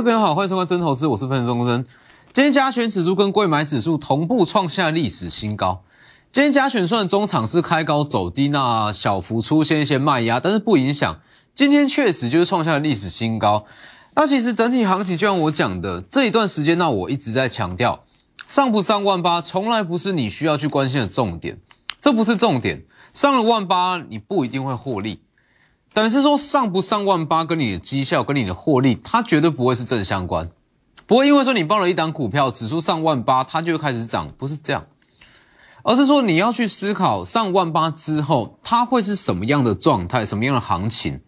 各位朋友好，欢迎收看真投资，我是分析钟生。今天加权指数跟贵买指数同步创下历史新高。今天加权虽然中场是开高走低，那小幅出现一些卖压，但是不影响。今天确实就是创下了历史新高。那其实整体行情就像我讲的，这一段时间，那我一直在强调，上不上万八，从来不是你需要去关心的重点，这不是重点。上了万八，你不一定会获利。等于是说，上不上万八，跟你的绩效、跟你的获利，它绝对不会是正相关。不会因为说你报了一档股票，指数上万八，它就开始涨，不是这样。而是说你要去思考，上万八之后，它会是什么样的状态，什么样的行情。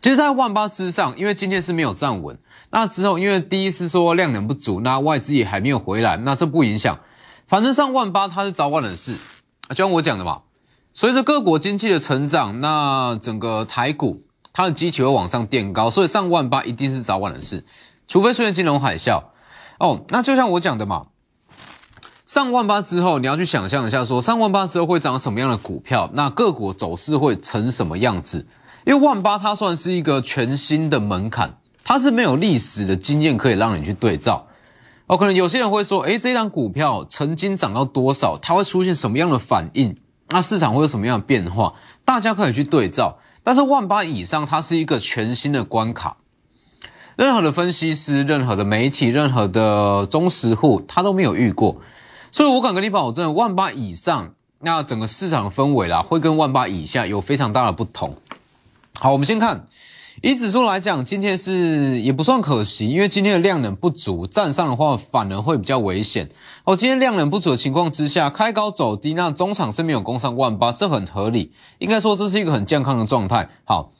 其实，在万八之上，因为今天是没有站稳，那之后，因为第一次说量能不足，那外资也还没有回来，那这不影响。反正上万八，它是早晚的事。就像我讲的嘛。随着各国经济的成长，那整个台股它的基期会往上垫高，所以上万八一定是早晚的事，除非出现金融海啸。哦，那就像我讲的嘛，上万八之后，你要去想象一下，说上万八之后会涨什么样的股票，那各国走势会成什么样子？因为万八它算是一个全新的门槛，它是没有历史的经验可以让你去对照。哦，可能有些人会说，诶，这张股票曾经涨到多少，它会出现什么样的反应？那市场会有什么样的变化？大家可以去对照。但是万八以上，它是一个全新的关卡，任何的分析师、任何的媒体、任何的忠实户，他都没有遇过。所以我敢跟你保证，万八以上，那整个市场氛围啦，会跟万八以下有非常大的不同。好，我们先看。以指数来讲，今天是也不算可惜，因为今天的量能不足，站上的话反而会比较危险。哦，今天量能不足的情况之下，开高走低，那中场是没有攻上万八，这很合理，应该说这是一个很健康的状态。好，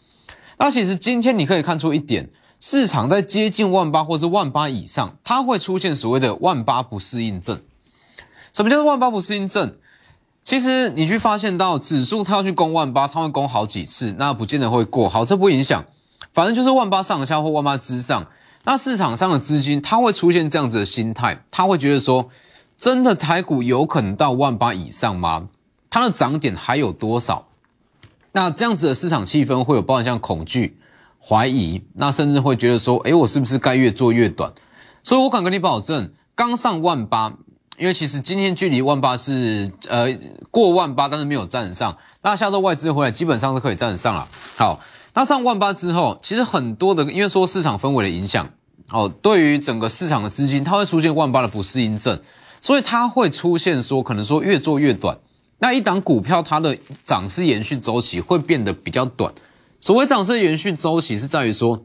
那其实今天你可以看出一点，市场在接近万八或是万八以上，它会出现所谓的万八不适应症。什么叫做万八不适应症？其实你去发现到指数它要去攻万八，它会攻好几次，那不见得会过。好，这不影响。反正就是万八上下或万八之上，那市场上的资金它会出现这样子的心态，他会觉得说，真的台股有可能到万八以上吗？它的涨点还有多少？那这样子的市场气氛会有包含像恐惧、怀疑，那甚至会觉得说，诶，我是不是该越做越短？所以我敢跟你保证，刚上万八，因为其实今天距离万八是呃过万八，但是没有站上。那下周外资回来，基本上是可以站上了。好。那上万八之后，其实很多的，因为说市场氛围的影响，哦，对于整个市场的资金，它会出现万八的不适应症，所以它会出现说，可能说越做越短。那一档股票它的涨势延续周期会变得比较短。所谓涨势延续周期，是在于说，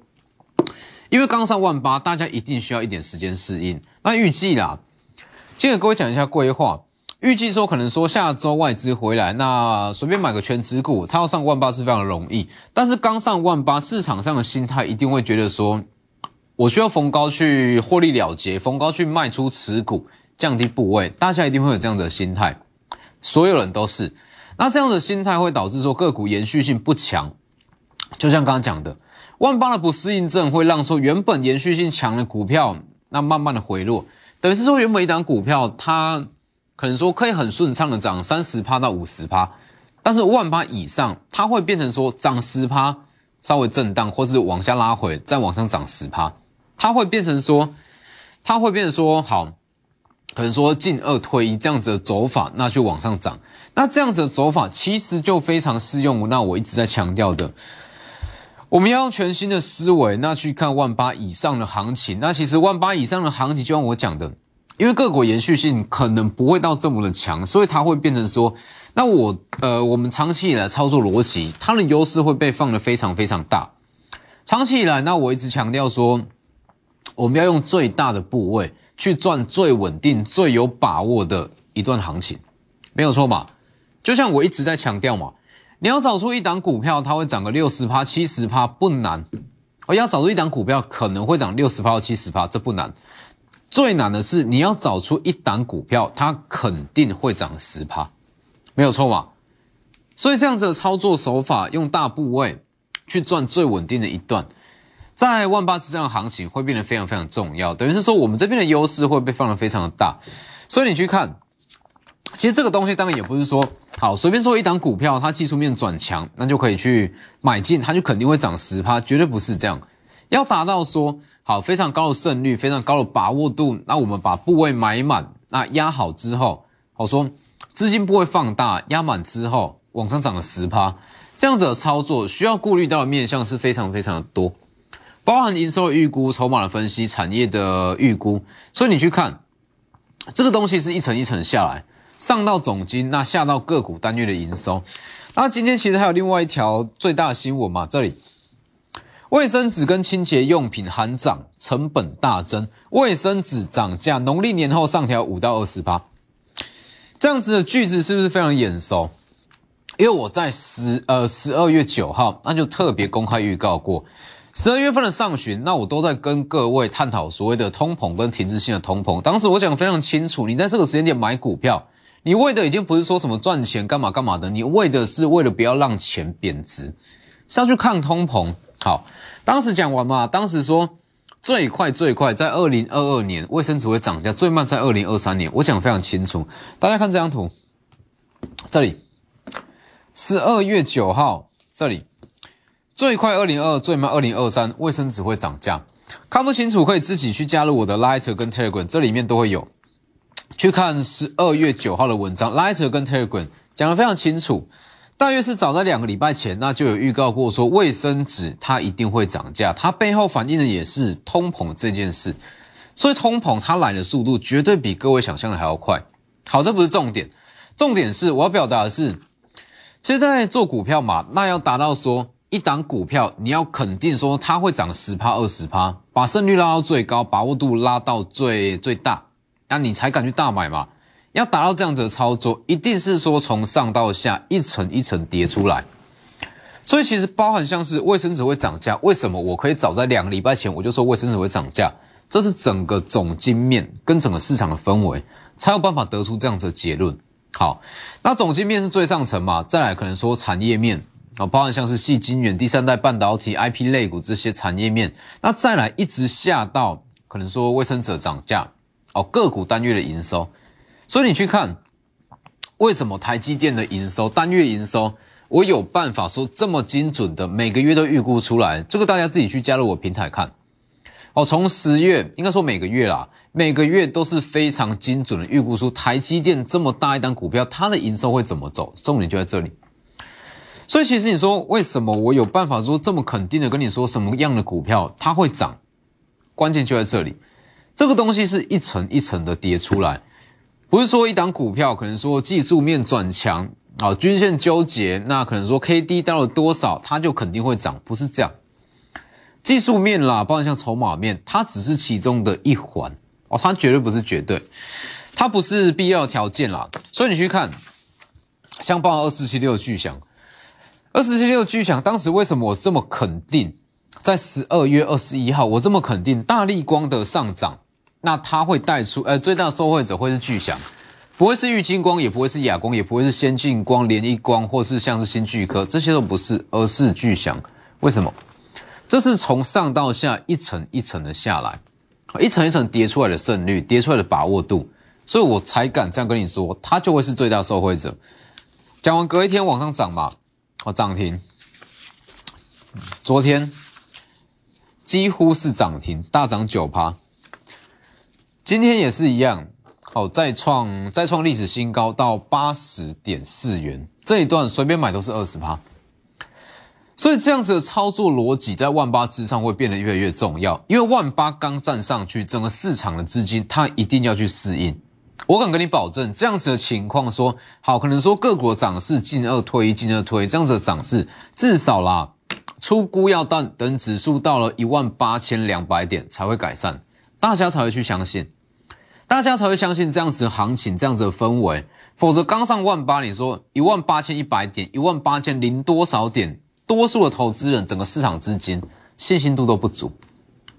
因为刚上万八，大家一定需要一点时间适应。那预计啦，接着各位讲一下规划。预计说可能说下周外资回来，那随便买个全指股，它要上万八是非常容易。但是刚上万八，市场上的心态一定会觉得说，我需要逢高去获利了结，逢高去卖出持股，降低部位。大家一定会有这样子的心态，所有人都是。那这样的心态会导致说个股延续性不强。就像刚刚讲的，万八的不适应症会让说原本延续性强的股票，那慢慢的回落，等于是说原本一档股票它。可能说可以很顺畅的涨三十趴到五十趴，但是万八以上，它会变成说涨十趴，稍微震荡，或是往下拉回，再往上涨十趴，它会变成说，它会变成说好，可能说进二退一这样子的走法，那就往上涨。那这样子的走法其实就非常适用。那我一直在强调的，我们要用全新的思维，那去看万八以上的行情。那其实万八以上的行情，就像我讲的。因为各国延续性可能不会到这么的强，所以它会变成说，那我呃，我们长期以来操作逻辑，它的优势会被放的非常非常大。长期以来，那我一直强调说，我们要用最大的部位去赚最稳定、最有把握的一段行情，没有错吧？就像我一直在强调嘛，你要找出一档股票，它会涨个六十趴、七十趴不难，我要找出一档股票可能会涨六十趴七十趴，这不难。最难的是你要找出一档股票，它肯定会涨十趴，没有错吧？所以这样子的操作手法，用大部位去赚最稳定的一段，在万八之上的行情会变得非常非常重要。等于是说，我们这边的优势会被放得非常的大。所以你去看，其实这个东西当然也不是说好随便说一档股票它技术面转强，那就可以去买进，它就肯定会涨十趴，绝对不是这样。要达到说好非常高的胜率，非常高的把握度，那我们把部位买满，那压好之后，我说资金部位放大，压满之后往上涨了十趴，这样子的操作需要顾虑到的面向是非常非常的多，包含营收的预估、筹码的分析、产业的预估，所以你去看这个东西是一层一层下来，上到总金，那下到个股单月的营收。那今天其实还有另外一条最大的新闻嘛，这里。卫生纸跟清洁用品含涨，成本大增。卫生纸涨价，农历年后上调五到二十八，这样子的句子是不是非常眼熟？因为我在十呃十二月九号，那就特别公开预告过，十二月份的上旬，那我都在跟各位探讨所谓的通膨跟停滞性的通膨。当时我讲非常清楚，你在这个时间点买股票，你为的已经不是说什么赚钱干嘛干嘛的，你为的是为了不要让钱贬值，是要去抗通膨。好，当时讲完嘛，当时说最快最快在二零二二年卫生纸会涨价，最慢在二零二三年。我讲非常清楚，大家看这张图，这里十二月九号，这里最快二零二，最慢二零二三，卫生纸会涨价。看不清楚可以自己去加入我的 Lighter 跟 Telegram，这里面都会有去看十二月九号的文章，Lighter 跟 Telegram 讲的非常清楚。大约是早在两个礼拜前，那就有预告过说卫生纸它一定会涨价，它背后反映的也是通膨这件事，所以通膨它来的速度绝对比各位想象的还要快。好，这不是重点，重点是我要表达的是，其实在做股票嘛，那要达到说一档股票你要肯定说它会涨十趴二十趴，把胜率拉到最高，把握度拉到最最大，那你才敢去大买嘛。要达到这样子的操作，一定是说从上到下一层一层叠出来。所以其实包含像是卫生纸会涨价，为什么我可以早在两个礼拜前我就说卫生纸会涨价？这是整个总经面跟整个市场的氛围才有办法得出这样子的结论。好，那总经面是最上层嘛，再来可能说产业面啊，包含像是细晶圆、第三代半导体、IP 类股这些产业面，那再来一直下到可能说卫生纸涨价哦，个股单月的营收。所以你去看，为什么台积电的营收单月营收，我有办法说这么精准的每个月都预估出来？这个大家自己去加入我平台看。哦，从十月应该说每个月啦，每个月都是非常精准的预估出台积电这么大一单股票，它的营收会怎么走？重点就在这里。所以其实你说为什么我有办法说这么肯定的跟你说什么样的股票它会涨？关键就在这里，这个东西是一层一层的叠出来。不是说一档股票可能说技术面转强啊，均线纠结，那可能说 K D 到了多少，它就肯定会涨，不是这样。技术面啦，包括像筹码面，它只是其中的一环哦，它绝对不是绝对，它不是必要条件啦。所以你去看，像包括二四七六巨响，二四七六巨响，当时为什么我这么肯定？在十二月二十一号，我这么肯定大力光的上涨。那它会带出，呃，最大的受惠者会是巨响，不会是玉金光，也不会是亚光，也不会是先进光、联一光，或是像是新巨科，这些都不是，而是巨响。为什么？这是从上到下一层一层的下来，一层一层叠出来的胜率，叠出来的把握度，所以我才敢这样跟你说，它就会是最大受惠者。讲完隔一天往上涨嘛，哦，涨停，昨天几乎是涨停，大涨九趴。今天也是一样，好，再创再创历史新高到八十点四元，这一段随便买都是二十趴，所以这样子的操作逻辑在万八之上会变得越来越重要，因为万八刚站上去，整个市场的资金它一定要去适应。我敢跟你保证，这样子的情况说好，可能说各国涨势进二退一，进二退，这样子的涨势至少啦，出估要等等指数到了一万八千两百点才会改善，大家才会去相信。大家才会相信这样子的行情，这样子的氛围，否则刚上万八，你说一万八千一百点，一万八千零多少点，多数的投资人，整个市场资金信心度都不足，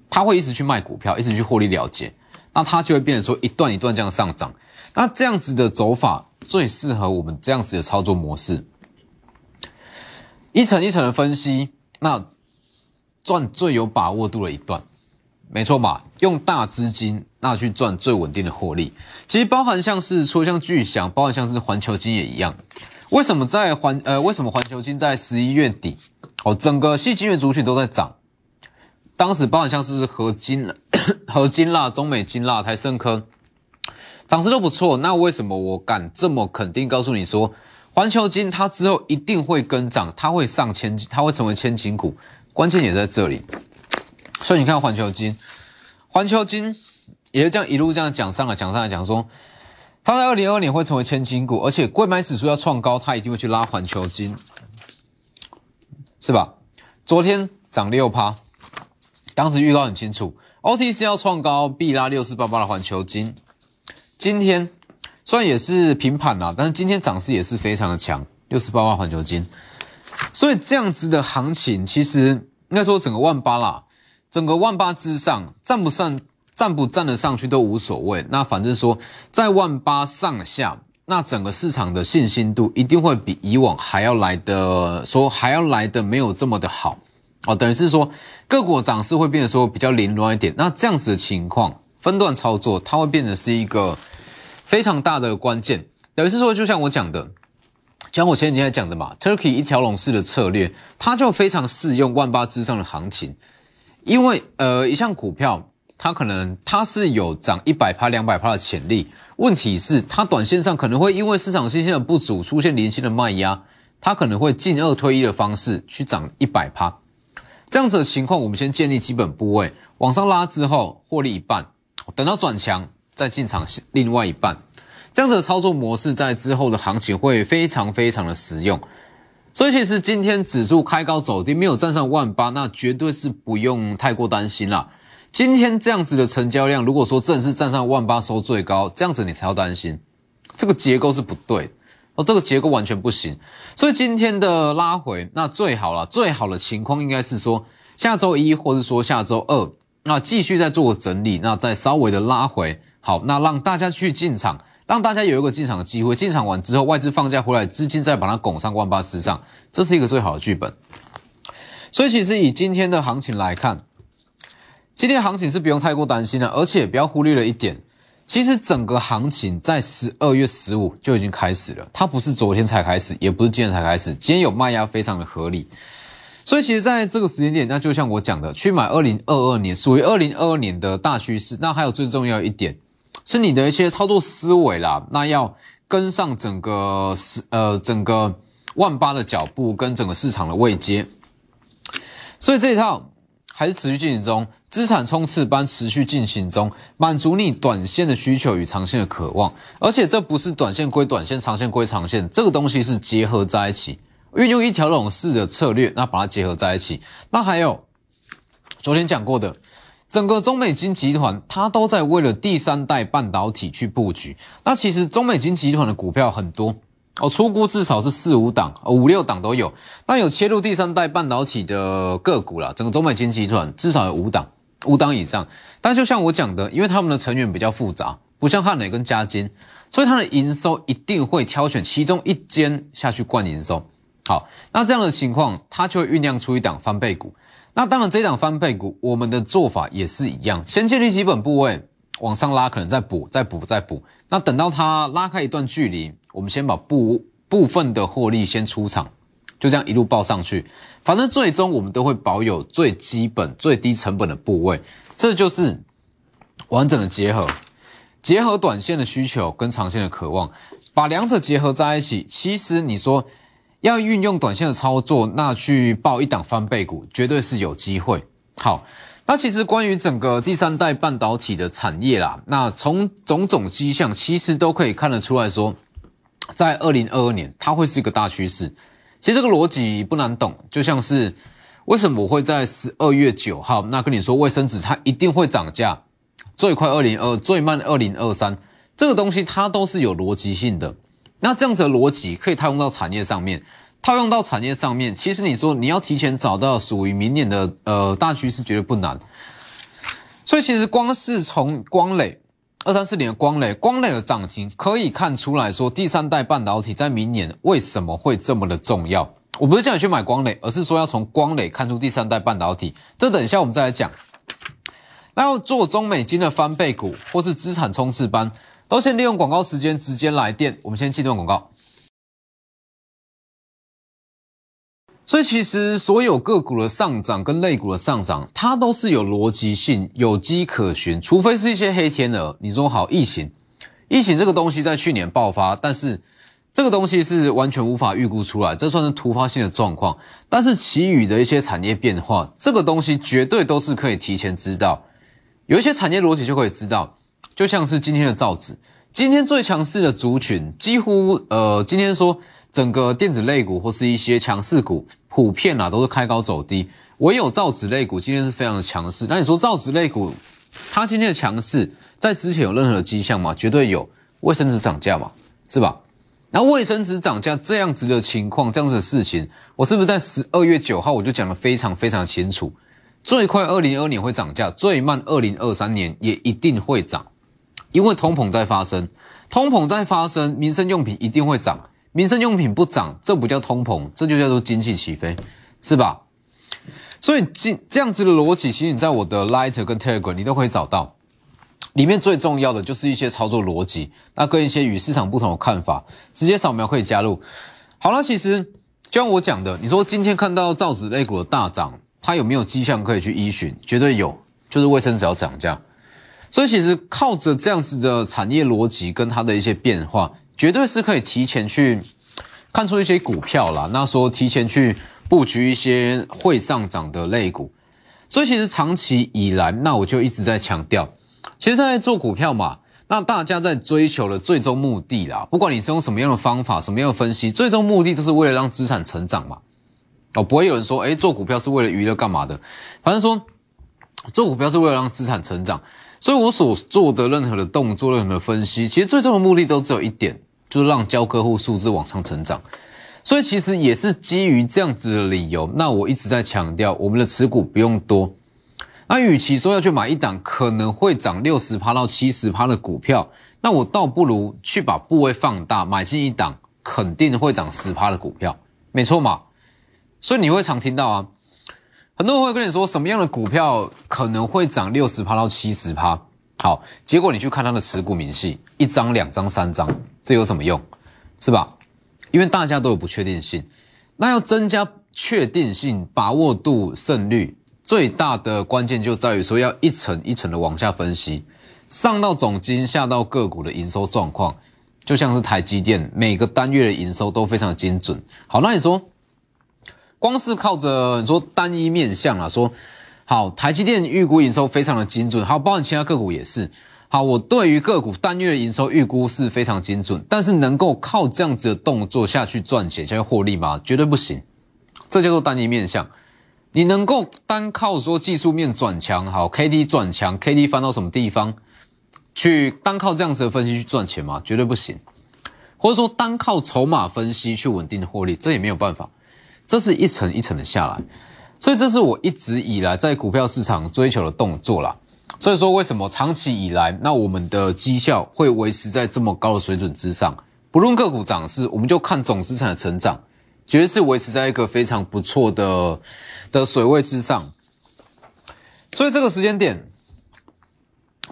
他会一直去卖股票，一直去获利了结，那他就会变成说一段一段这样上涨，那这样子的走法最适合我们这样子的操作模式，一层一层的分析，那赚最有把握度的一段。没错嘛，用大资金那去赚最稳定的获利，其实包含像是说像巨响，包含像是环球金也一样。为什么在环呃为什么环球金在十一月底哦，整个细金元族群都在涨，当时包含像是合金、合金啦、中美金啦、台盛科，涨势都不错。那为什么我敢这么肯定告诉你说，环球金它之后一定会跟涨，它会上千，它会成为千金股？关键也在这里。所以你看环球金，环球金也是这样一路这样讲上来，讲上来讲说，它在二零二二年会成为千金股，而且贵买指数要创高，它一定会去拉环球金，是吧？昨天涨六趴。当时预告很清楚，OTC 要创高，必拉六四八八的环球金。今天虽然也是平盘啦，但是今天涨势也是非常的强，六四八八环球金。所以这样子的行情，其实应该说整个万八啦，整个万八之上站不上，站不站得上去都无所谓。那反正说在万八上下，那整个市场的信心度一定会比以往还要来的说还要来的没有这么的好。哦，等于是说个股涨势会变得说比较凌乱一点，那这样子的情况分段操作，它会变得是一个非常大的关键。等于是说，就像我讲的，像我前几天讲的嘛，Turkey 一条龙式的策略，它就非常适用万八之上的行情，因为呃，一项股票它可能它是有涨一百趴、两百趴的潜力，问题是它短线上可能会因为市场信心的不足，出现零星的卖压，它可能会进二推一的方式去涨一百趴。这样子的情况，我们先建立基本部位，往上拉之后获利一半，等到转强再进场另外一半。这样子的操作模式，在之后的行情会非常非常的实用。所以其实今天指数开高走低，没有站上万八，那绝对是不用太过担心啦。今天这样子的成交量，如果说正式站上万八收最高，这样子你才要担心，这个结构是不对。哦，这个结构完全不行，所以今天的拉回，那最好了，最好的情况应该是说下周一，或者说下周二，那继续再做整理，那再稍微的拉回，好，那让大家去进场，让大家有一个进场的机会，进场完之后，外资放假回来，资金再把它拱上万八之上，这是一个最好的剧本。所以其实以今天的行情来看，今天行情是不用太过担心的，而且不要忽略了一点。其实整个行情在十二月十五就已经开始了，它不是昨天才开始，也不是今天才开始，今天有卖压非常的合理。所以其实在这个时间点，那就像我讲的，去买二零二二年属于二零二二年的大趋势。那还有最重要一点，是你的一些操作思维啦，那要跟上整个呃整个万八的脚步跟整个市场的位阶。所以这一套还是持续进行中。资产冲刺班持续进行中，满足你短线的需求与长线的渴望。而且这不是短线归短线，长线归长线，这个东西是结合在一起，运用一条龙式的策略，那把它结合在一起。那还有昨天讲过的，整个中美金集团，它都在为了第三代半导体去布局。那其实中美金集团的股票很多。哦，出估至少是四五档，五六档都有。那有切入第三代半导体的个股啦，整个中美金集团至少有五档。五档以上，但就像我讲的，因为他们的成员比较复杂，不像汉磊跟嘉金，所以它的营收一定会挑选其中一间下去灌营收。好，那这样的情况，它就会酝酿出一档翻倍股。那当然，这档翻倍股，我们的做法也是一样，先建立基本部位，往上拉，可能再补，再补，再补。那等到它拉开一段距离，我们先把部部分的获利先出场。就这样一路报上去，反正最终我们都会保有最基本、最低成本的部位，这就是完整的结合，结合短线的需求跟长线的渴望，把两者结合在一起。其实你说要运用短线的操作，那去报一档翻倍股，绝对是有机会。好，那其实关于整个第三代半导体的产业啦，那从种种迹象，其实都可以看得出来说，在二零二二年，它会是一个大趋势。其实这个逻辑不难懂，就像是为什么我会在十二月九号那跟你说卫生纸它一定会涨价，最快二零二，最慢二零二三，这个东西它都是有逻辑性的。那这样子的逻辑可以套用到产业上面，套用到产业上面，其实你说你要提前找到属于明年的呃大趋势，绝对不难。所以其实光是从光磊。二三四年的光磊，光磊的涨停可以看出来说，第三代半导体在明年为什么会这么的重要？我不是叫你去买光磊，而是说要从光磊看出第三代半导体。这等一下我们再来讲。那要做中美金的翻倍股，或是资产冲刺班，都先利用广告时间直接来电。我们先进段广告。所以其实所有个股的上涨跟类股的上涨，它都是有逻辑性、有迹可循，除非是一些黑天鹅。你说好疫情，疫情这个东西在去年爆发，但是这个东西是完全无法预估出来，这算是突发性的状况。但是其余的一些产业变化，这个东西绝对都是可以提前知道，有一些产业逻辑就可以知道，就像是今天的造纸，今天最强势的族群，几乎呃，今天说。整个电子类股或是一些强势股，普遍啊都是开高走低，唯有造纸类股今天是非常的强势。那你说造纸类股，它今天的强势，在之前有任何的迹象吗？绝对有，卫生纸涨价嘛，是吧？那卫生纸涨价这样子的情况，这样子的事情，我是不是在十二月九号我就讲的非常非常清楚？最快二零二二年会涨价，最慢二零二三年也一定会涨，因为通膨在发生，通膨在发生，民生用品一定会涨。民生用品不涨，这不叫通膨，这就叫做经济起飞，是吧？所以这这样子的逻辑，其实你在我的 Lighter 跟 Telegram 你都可以找到。里面最重要的就是一些操作逻辑，那跟一些与市场不同的看法，直接扫描可以加入。好了，其实就像我讲的，你说今天看到造纸类股的大涨，它有没有迹象可以去依循？绝对有，就是卫生纸要涨价。所以其实靠着这样子的产业逻辑跟它的一些变化。绝对是可以提前去看出一些股票啦，那说提前去布局一些会上涨的类股，所以其实长期以来，那我就一直在强调，其实在做股票嘛，那大家在追求的最终目的啦，不管你是用什么样的方法、什么样的分析，最终目的都是为了让资产成长嘛。哦，不会有人说，哎，做股票是为了娱乐干嘛的？反正说做股票是为了让资产成长，所以我所做的任何的动作、任何的分析，其实最终的目的都只有一点。就是让交客户数字往上成长，所以其实也是基于这样子的理由。那我一直在强调，我们的持股不用多。那与其说要去买一档可能会涨六十趴到七十趴的股票，那我倒不如去把部位放大，买进一档肯定会涨十趴的股票，没错嘛？所以你会常听到啊，很多人会跟你说什么样的股票可能会涨六十趴到七十趴。好，结果你去看它的持股明细，一张、两张、三张，这有什么用？是吧？因为大家都有不确定性，那要增加确定性、把握度、胜率，最大的关键就在于说要一层一层的往下分析，上到总金，下到个股的营收状况，就像是台积电每个单月的营收都非常精准。好，那你说，光是靠着你说单一面向啊，说。好，台积电预估营收非常的精准，好，包含其他个股也是。好，我对于个股单月的营收预估是非常精准，但是能够靠这样子的动作下去赚钱、下去获利吗？绝对不行。这叫做单一面向。你能够单靠说技术面转强，好，K D 转强，K D 翻到什么地方去？单靠这样子的分析去赚钱吗？绝对不行。或者说单靠筹码分析去稳定的获利，这也没有办法。这是一层一层的下来。所以这是我一直以来在股票市场追求的动作啦。所以说，为什么长期以来，那我们的绩效会维持在这么高的水准之上？不论个股涨势，我们就看总资产的成长，绝对是维持在一个非常不错的的水位之上。所以这个时间点，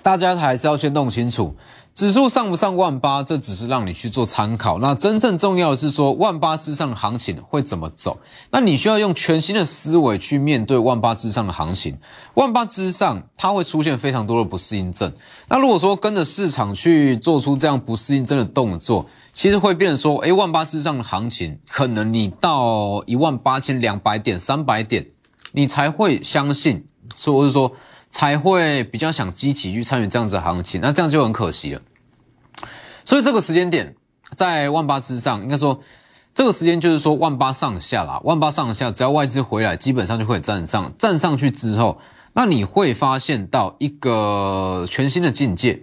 大家还是要先弄清楚。指数上不上万八，这只是让你去做参考。那真正重要的是说，万八之上的行情会怎么走？那你需要用全新的思维去面对万八之上的行情。万八之上，它会出现非常多的不适应症。那如果说跟着市场去做出这样不适应症的动作，其实会变成说，诶，万八之上的行情，可能你到一万八千两百点、三百点，你才会相信，或者说。才会比较想积极去参与这样子的行情，那这样就很可惜了。所以这个时间点在万八之上，应该说这个时间就是说万八上下啦，万八上下，只要外资回来，基本上就会站上，站上去之后，那你会发现到一个全新的境界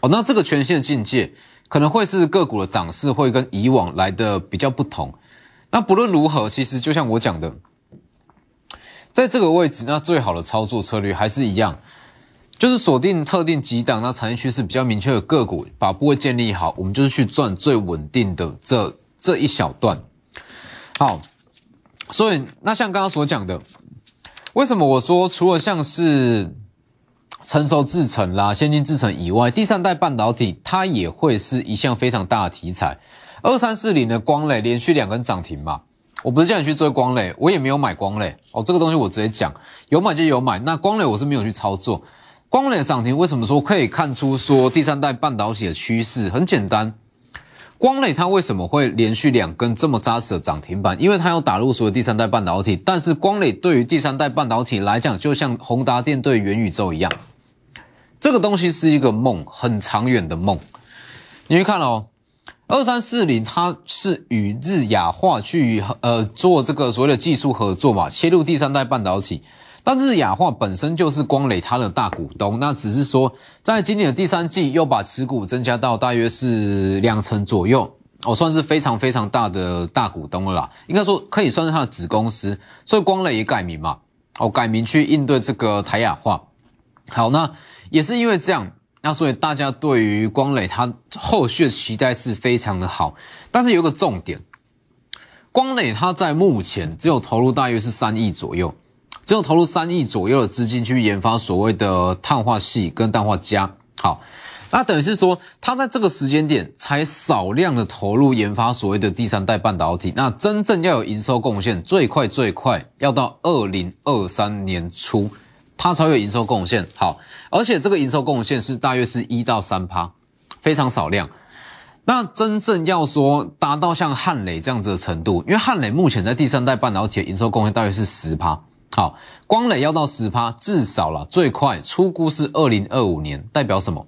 哦。那这个全新的境界可能会是个股的涨势会跟以往来的比较不同。那不论如何，其实就像我讲的。在这个位置，那最好的操作策略还是一样，就是锁定特定几档，那产业趋势比较明确的个股，把部位建立好，我们就是去赚最稳定的这这一小段。好，所以那像刚刚所讲的，为什么我说除了像是成熟制程啦、先进制程以外，第三代半导体它也会是一项非常大的题材。二三四零的光磊连续两根涨停嘛。我不是叫你去追光磊，我也没有买光磊哦。这个东西我直接讲，有买就有买。那光磊我是没有去操作。光磊的涨停为什么说可以看出说第三代半导体的趋势？很简单，光磊它为什么会连续两根这么扎实的涨停板？因为它要打入所有第三代半导体。但是光磊对于第三代半导体来讲，就像宏达电对元宇宙一样，这个东西是一个梦，很长远的梦。你去看哦。二三四零，它是与日亚化去呃做这个所谓的技术合作嘛，切入第三代半导体。但日亚化本身就是光磊它的大股东，那只是说在今年的第三季又把持股增加到大约是两成左右，哦，算是非常非常大的大股东了啦。应该说可以算是它的子公司，所以光磊也改名嘛，哦，改名去应对这个台亚化。好，那也是因为这样。那所以大家对于光磊它后续的期待是非常的好，但是有个重点，光磊它在目前只有投入大约是三亿左右，只有投入三亿左右的资金去研发所谓的碳化系跟氮化镓。好，那等于是说它在这个时间点才少量的投入研发所谓的第三代半导体，那真正要有营收贡献，最快最快要到二零二三年初。它才有营收贡献，好，而且这个营收贡献是大约是一到三趴，非常少量。那真正要说达到像汉磊这样子的程度，因为汉磊目前在第三代半导体的营收贡献大约是十趴，好，光磊要到十趴，至少了最快出估是二零二五年，代表什么？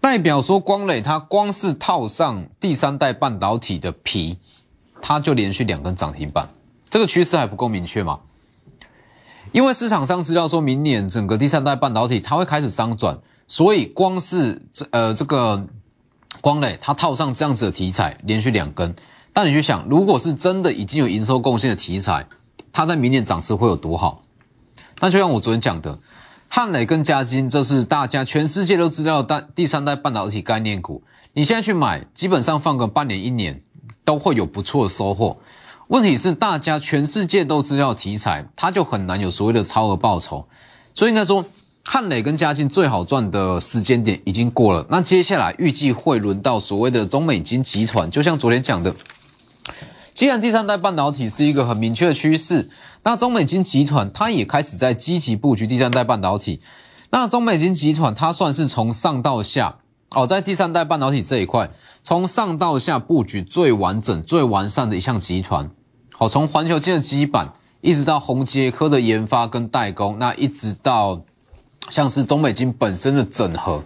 代表说光磊它光是套上第三代半导体的皮，它就连续两根涨停板，这个趋势还不够明确吗？因为市场上资料说明年整个第三代半导体它会开始商转，所以光是这呃这个光磊它套上这样子的题材，连续两根。但你去想，如果是真的已经有营收贡献的题材，它在明年涨势会有多好？那就像我昨天讲的，汉磊跟嘉金，这是大家全世界都知道的第三代半导体概念股。你现在去买，基本上放个半年一年，都会有不错的收获。问题是，大家全世界都知道题材，它就很难有所谓的超额报酬。所以应该说，汉磊跟嘉靖最好赚的时间点已经过了。那接下来预计会轮到所谓的中美金集团。就像昨天讲的，既然第三代半导体是一个很明确的趋势，那中美金集团它也开始在积极布局第三代半导体。那中美金集团它算是从上到下哦，在第三代半导体这一块。从上到下布局最完整、最完善的一项集团，好，从环球金的基板，一直到宏杰科的研发跟代工，那一直到像是中美金本身的整合，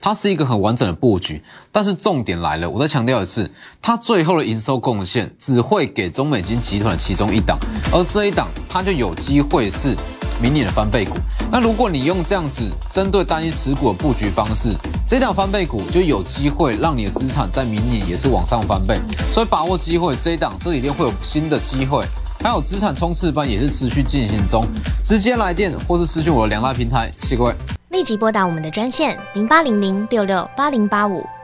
它是一个很完整的布局。但是重点来了，我再强调一次，它最后的营收贡献只会给中美金集团的其中一档，而这一档它就有机会是。明年的翻倍股，那如果你用这样子针对单一持股的布局方式，这档翻倍股就有机会让你的资产在明年也是往上翻倍。所以把握机会，这一档这里边会有新的机会，还有资产冲刺班也是持续进行中。直接来电或是私讯我的两大平台，谢谢各位。立即拨打我们的专线零八零零六六八零八五。